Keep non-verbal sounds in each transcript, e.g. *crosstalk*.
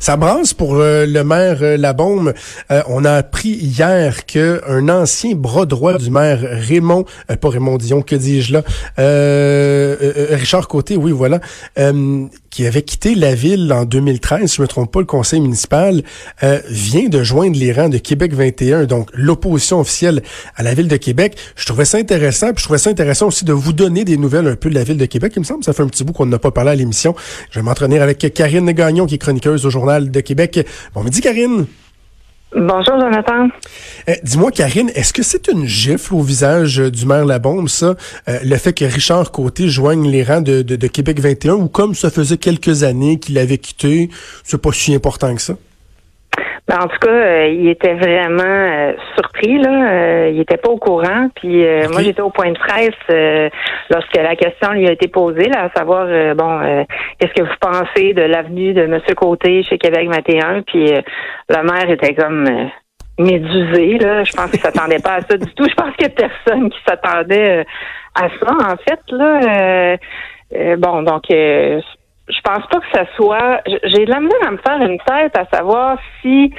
Ça brasse pour euh, le maire euh. Euh, on a appris hier que un ancien bras droit du maire Raymond, pas Raymond Dion, que dis-je là, Richard Côté, oui voilà, qui avait quitté la ville en 2013, si je me trompe pas, le conseil municipal, vient de joindre les rangs de Québec 21, donc l'opposition officielle à la ville de Québec. Je trouvais ça intéressant, puis je trouvais ça intéressant aussi de vous donner des nouvelles un peu de la ville de Québec. Il me semble ça fait un petit bout qu'on n'a pas parlé à l'émission. Je vais m'entraîner avec Karine Gagnon, qui est chroniqueuse au Journal de Québec. Bon midi, Karine. Bonjour, Jonathan. Euh, dis-moi, Karine, est-ce que c'est une gifle au visage du maire Labombe, ça, euh, le fait que Richard Côté joigne les rangs de, de Québec 21, ou comme ça faisait quelques années qu'il avait quitté, c'est pas si important que ça? Ben, en tout cas, euh, il était vraiment euh, surpris là. Euh, il était pas au courant. Puis moi, j'étais au point de presse lorsque la question lui a été posée, là, à savoir bon, qu'est-ce que vous pensez de l'avenue de Monsieur Côté chez Québec 21 Puis le maire était comme médusé là. Je pense qu'il s'attendait pas à ça du tout. Je pense qu'il y a personne qui s'attendait à ça en fait là. bon, donc je pense pas que ça soit. J'ai de la misère à me faire une tête à savoir si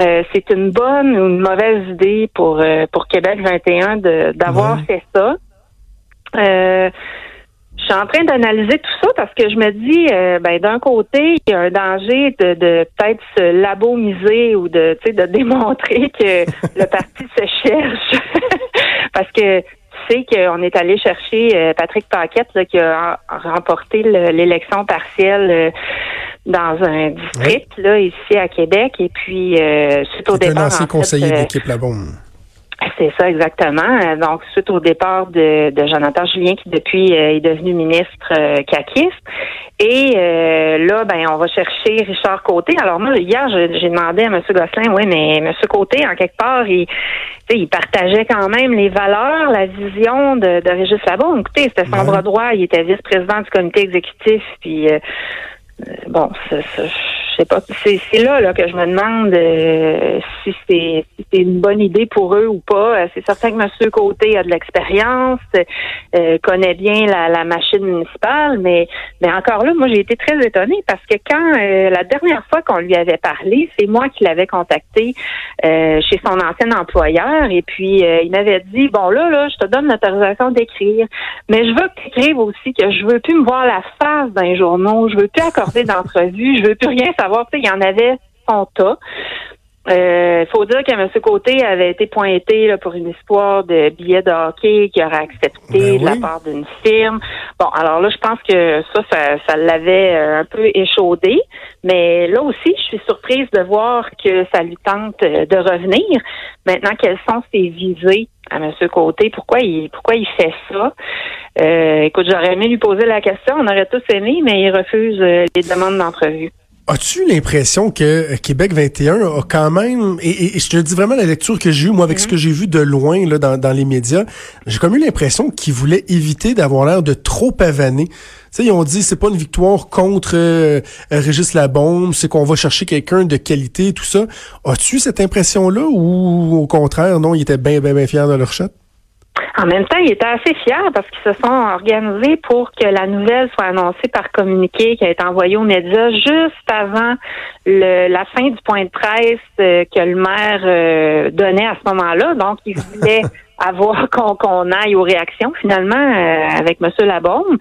euh, c'est une bonne ou une mauvaise idée pour euh, pour Québec 21 de d'avoir fait ça. Euh, je suis en train d'analyser tout ça parce que je me dis, ben d'un côté, il y a un danger de, de peut-être se labomiser ou de, de *laughs* démontrer que le parti se cherche, *laughs* parce que sais qu'on est allé chercher euh, Patrick Paquette qui a remporté l'élection partielle euh, dans un district là ici à Québec et puis euh, suite au départ un ancien conseiller d'équipe là-bas. C'est ça exactement. Donc suite au départ de, Jonathan Julien qui depuis est devenu ministre euh, et là ben on va chercher Richard Côté. Alors moi hier j'ai demandé à M. Gosselin oui mais M. Côté en quelque part il il partageait quand même les valeurs, la vision de, de Régis Labon. Écoutez, c'était son bras droit, il était vice-président du comité exécutif, puis euh, euh, bon, je sais pas. C'est là, là que je me demande euh, si c'est si une bonne idée pour eux ou pas. Euh, c'est certain que M. Côté a de l'expérience, connaît bien la, la, machine municipale, mais mais encore là, moi j'ai été très étonnée parce que quand la dernière fois qu'on lui avait parlé, c'est moi qui l'avais contacté chez son ancien employeur et puis il m'avait dit bon là là, je te donne l'autorisation d'écrire, mais je veux que tu écrives aussi que je veux plus me voir la face d'un journaux, je veux plus accorder d'entrevue. Je veux plus rien savoir. Tu sais, il y en avait son tas. Il euh, faut dire que M. Côté avait été pointé là, pour une histoire de billets de hockey qu'il aurait accepté ben de la part d'une firme. Bon, alors là, je pense que ça, ça, l'avait euh, un peu échaudé. Mais là aussi, je suis surprise de voir que ça lui tente euh, de revenir. Maintenant, quelles sont ses visées à M. Côté? Pourquoi il pourquoi il fait ça? écoute, j'aurais aimé lui poser la question, on aurait tous aimé, mais il refuse les demandes d'entrevue. As-tu l'impression que Québec 21 a quand même, et, je te dis vraiment la lecture que j'ai eue, moi, avec ce que j'ai vu de loin là, dans, les médias, j'ai comme eu l'impression qu'ils voulaient éviter d'avoir l'air de trop pavaner. Tu sais, ils ont dit c'est pas une victoire contre euh, Régis Labombe, c'est qu'on va chercher quelqu'un de qualité, tout ça. As-tu cette impression-là ou au contraire, non, ils étaient bien, bien, bien fiers de leur shot? En même temps, ils étaient assez fiers parce qu'ils se sont organisés pour que la nouvelle soit annoncée par communiqué qui a été envoyé aux médias juste avant le, la fin du point de presse euh, que le maire euh, donnait à ce moment-là. Donc, ils voulaient avoir *laughs* qu'on aille aux réactions finalement euh, avec M. Labaume.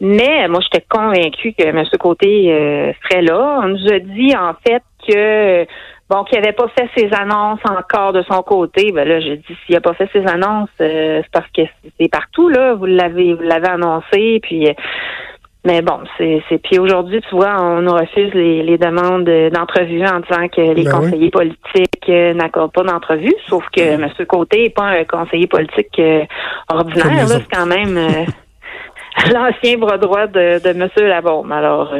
Mais moi, j'étais convaincue que M. Côté serait là. On nous a dit en fait que bon, qui n'avait pas fait ses annonces encore de son côté, ben là, j'ai dit s'il n'a pas fait ses annonces, euh, c'est parce que c'est partout, là. Vous l'avez vous l'avez annoncé, puis euh, Mais bon, c'est puis aujourd'hui, tu vois, on nous refuse les, demandes d'entrevue en disant que les ben conseillers politiques euh, n'accordent pas d'entrevue, sauf que M. Côté n'est pas un conseiller politique euh, ordinaire. C'est quand même euh, *laughs* *laughs* l'ancien bras droit de, de M. Labaume. Alors,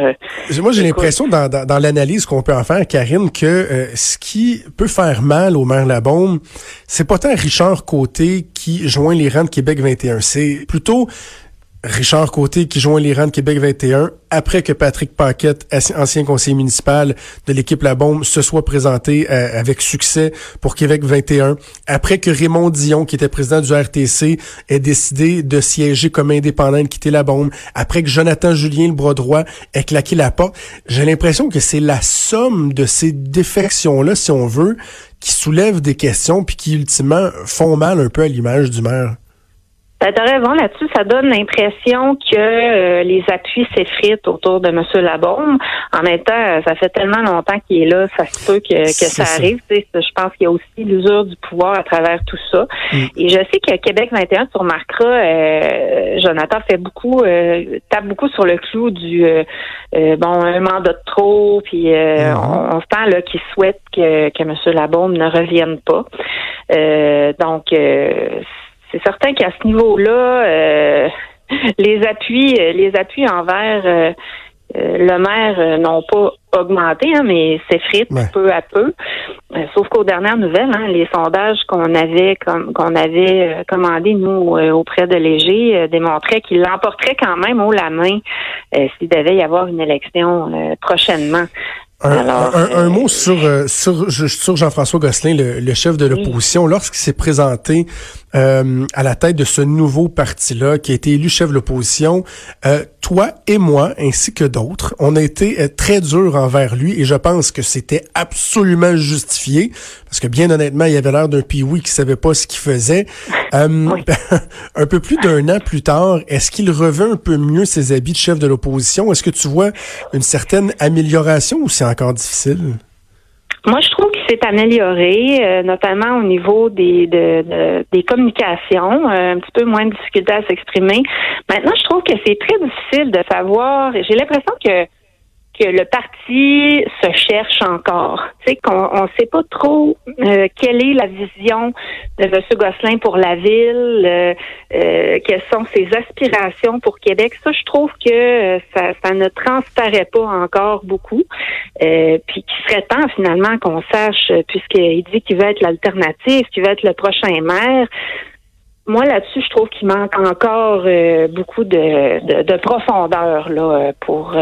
moi, j'ai l'impression dans, dans, l'analyse qu'on peut en faire, Karine, que ce qui peut faire mal au maire Labaume, c'est pas tant Richard Côté qui joint les rangs de Québec 21. C'est plutôt Richard Côté qui joint les rangs de Québec 21 après que Patrick Paquette, ancien conseiller municipal de l'équipe La Bombe, se soit présenté euh, avec succès pour Québec 21. Après que Raymond Dion, qui était président du RTC, ait décidé de siéger comme indépendant et de quitter La Bombe. Après que Jonathan Julien, le bras droit, ait claqué la porte. J'ai l'impression que c'est la somme de ces défections-là, si on veut, qui soulèvent des questions puis qui ultimement font mal un peu à l'image du maire. Ben, t'as raison là-dessus. Ça donne l'impression que euh, les appuis s'effritent autour de M. Labaume. En même temps, ça fait tellement longtemps qu'il est là, ça se peut que, que ça, arrive. Je pense qu'il y a aussi l'usure du pouvoir à travers tout ça. Mm. Et je sais que Québec 21, tu remarqueras, euh, Jonathan fait beaucoup, euh, tape beaucoup sur le clou du bon un mandat de trop, puis mm-hmm. on, sent là qu'il souhaite que, que M. Labaume ne revienne pas. donc c'est certain qu'à ce niveau-là, euh, *laughs* les appuis, euh, les appuis envers euh, le maire n'ont pas augmenté, hein, mais s'effritent peu à peu. sauf qu'aux dernières nouvelles, hein, les sondages qu'on avait qu'on avait commandés nous auprès de Léger démontraient qu'il l'emporterait quand même haut la main s'il devait y avoir une élection prochainement. Un, mot sur, sur, sur Jean-François Gosselin, le, chef de l'opposition, lorsqu'il s'est présenté euh, à la tête de ce nouveau parti-là qui a été élu chef de l'opposition. Euh, toi et moi, ainsi que d'autres, on a été euh, très durs envers lui et je pense que c'était absolument justifié parce que bien honnêtement, il avait l'air d'un pioui qui savait pas ce qu'il faisait. Euh, *laughs* un peu plus d'un an plus tard, est-ce qu'il revêt un peu mieux ses habits de chef de l'opposition? Est-ce que tu vois une certaine amélioration ou c'est encore difficile? Moi, je trouve qu'il s'est amélioré, euh, notamment au niveau des, de, des communications, euh, un petit peu moins de difficulté à s'exprimer. Maintenant, je trouve que c'est très difficile de savoir. J'ai l'impression que que le parti se cherche encore. Tu sais qu'on ne sait pas trop euh, quelle est la vision de M. Gosselin pour la ville, euh, euh, quelles sont ses aspirations pour Québec. Ça, je trouve que ça, ça ne transparaît pas encore beaucoup. puis qu'il serait temps finalement qu'on sache, puisqu'il dit qu'il veut être l'alternative, qu'il veut être le prochain maire moi là-dessus, je trouve qu'il manque encore beaucoup de, de, profondeur là pour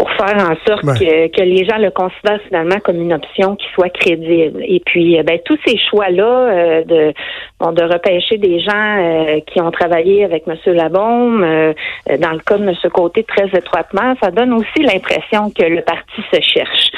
pour faire en sorte que, que, les gens le considèrent finalement comme une option qui soit crédible. Et puis, euh, ben, tous ces choix-là euh, de, bon, de repêcher des gens euh, qui ont travaillé avec M. Labaume, dans le cas de M. Côté très étroitement, ça donne aussi l'impression que le parti se cherche.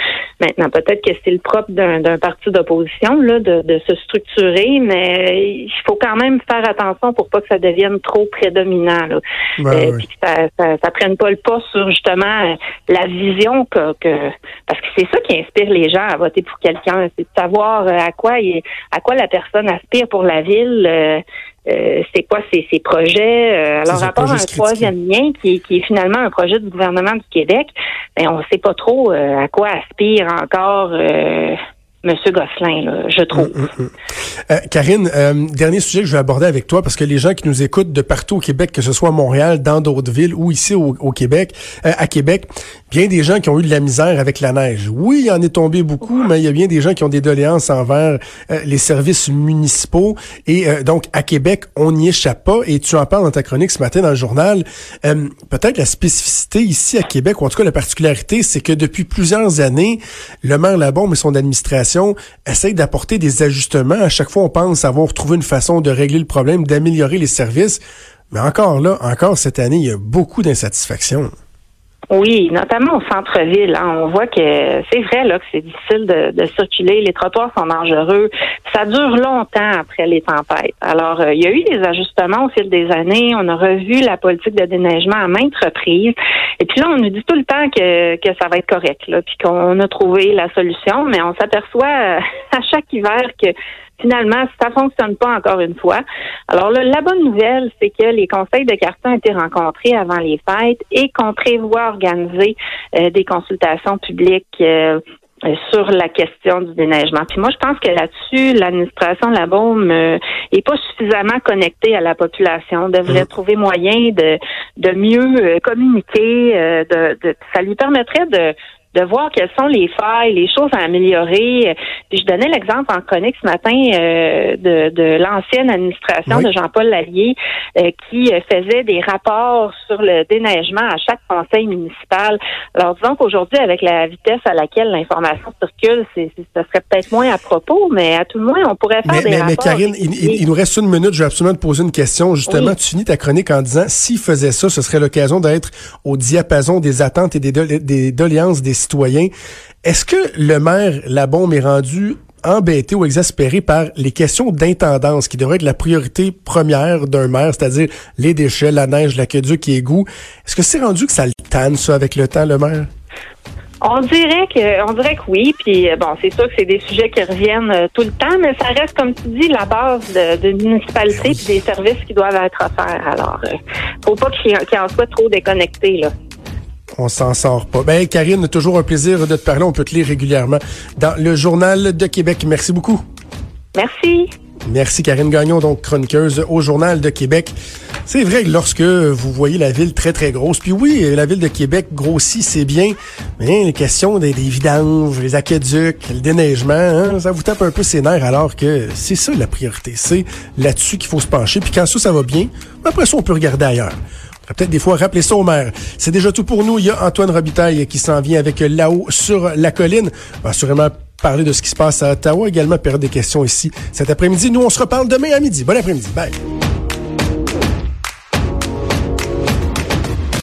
Maintenant, peut-être que c'est le propre d'un parti d'opposition là de, de, se structurer, mais il faut quand même faire attention pour pas que ça devienne trop prédominant. Là. Puis que ça, ça, ça, prenne pas le pas sur justement la vision que, que parce que c'est ça qui inspire les gens à voter pour quelqu'un, c'est de savoir euh, à quoi il, à quoi la personne aspire pour la ville. Euh, euh, c'est quoi ses projets? alors, rapport à un troisième lien qui, qui, est finalement un projet du gouvernement du Québec, ben, on ne sait pas trop à quoi aspire encore Monsieur Gosselin, là, je trouve. Hum, hum, hum. Euh, Karine, euh, dernier sujet que je vais aborder avec toi, parce que les gens qui nous écoutent de partout au Québec, que ce soit à Montréal, dans d'autres villes ou ici au, Québec, euh, à Québec, bien des gens qui ont eu de la misère avec la neige. Oui, il en est tombé beaucoup, mais il y a bien des gens qui ont des doléances envers les services municipaux. Et donc, à Québec, on n'y échappe pas. Et tu en parles dans ta chronique ce matin dans le journal. Peut-être la spécificité ici à Québec, ou en tout cas la particularité, c'est que depuis plusieurs années, le maire Labombe et son administration essaye d'apporter des ajustements. À chaque fois, on pense avoir trouvé une façon de régler le problème, d'améliorer les services. Mais encore là, encore cette année, il y a beaucoup d'insatisfaction. Oui, notamment au centre-ville. Hein. On voit que c'est vrai là que c'est difficile de, circuler. Les trottoirs sont dangereux. Ça dure longtemps après les tempêtes. Alors, euh, il y a eu des ajustements au fil des années. On a revu la politique de déneigement à maintes reprises. Et puis là, on nous dit tout le temps que, que ça va être correct, là, puis qu'on a trouvé la solution. Mais on s'aperçoit euh, *laughs* à chaque hiver que finalement, ça fonctionne pas encore une fois. Alors là, la bonne nouvelle, c'est que les conseils de quartier ont été rencontrés avant les fêtes et qu'on prévoit organiser euh, des consultations publiques euh, sur la question du déneigement. Puis moi, je pense que là-dessus, l'administration de la Baume euh, est pas suffisamment connectée à la population. devrait mmh. trouver moyen de, de mieux communiquer. de, ça lui permettrait de de voir quelles sont les failles, les choses à améliorer. Je donnais l'exemple en chronique ce matin euh, de, de l'ancienne administration de Jean-Paul Lallier euh, qui euh, faisait des rapports sur le déneigement à chaque conseil municipal. Alors disons qu'aujourd'hui, avec la vitesse à laquelle l'information circule, c'est, ça serait peut-être moins à propos, mais à tout le moins, on pourrait faire des mais, rapports. Mais Karine, il, nous reste une minute. Je vais absolument te poser une question. Justement, tu finis ta chronique en disant, s'il faisait ça, ce serait l'occasion d'être au diapason des attentes et des, des doléances des citoyens. Est-ce que le maire Labombe est rendu embêté ou exaspéré par les questions d'intendance qui devraient être la priorité première d'un maire, c'est-à-dire les déchets, la neige, l'aqueduc et égout. Est-ce que c'est rendu que ça le tanne, ça, avec le temps, le maire? On dirait que, on dirait que oui. Puis bon, c'est sûr que c'est des sujets qui reviennent euh, tout le temps, mais ça reste, comme tu dis, la base de, municipalité et des services qui doivent être offerts. Alors, euh, faut pas qu'il en soit trop déconnecté là on s'en sort pas. Ben, Karine, toujours un plaisir de te parler. On peut te lire régulièrement dans le Journal de Québec. Merci beaucoup. Merci. Merci Karine Gagnon, donc chroniqueuse au Journal de Québec. C'est vrai que lorsque vous voyez la ville très très grosse, puis oui, la ville de Québec grossit, c'est bien, mais les questions des, vidanges, les aqueducs, le déneigement, hein, ça vous tape un peu ses nerfs alors que c'est ça la priorité, c'est là-dessus qu'il faut se pencher. Puis quand ça, ça va bien, après ça, on peut regarder ailleurs peut-être des fois rappeler ça au maire. C'est déjà tout pour nous. Il y a Antoine Robitaille qui s'en vient avec là-haut sur la colline. Va sûrement parler de ce qui se passe à Ottawa, également période des questions ici cet après-midi. Nous, on se reparle demain à midi. Bon après-midi. Bye.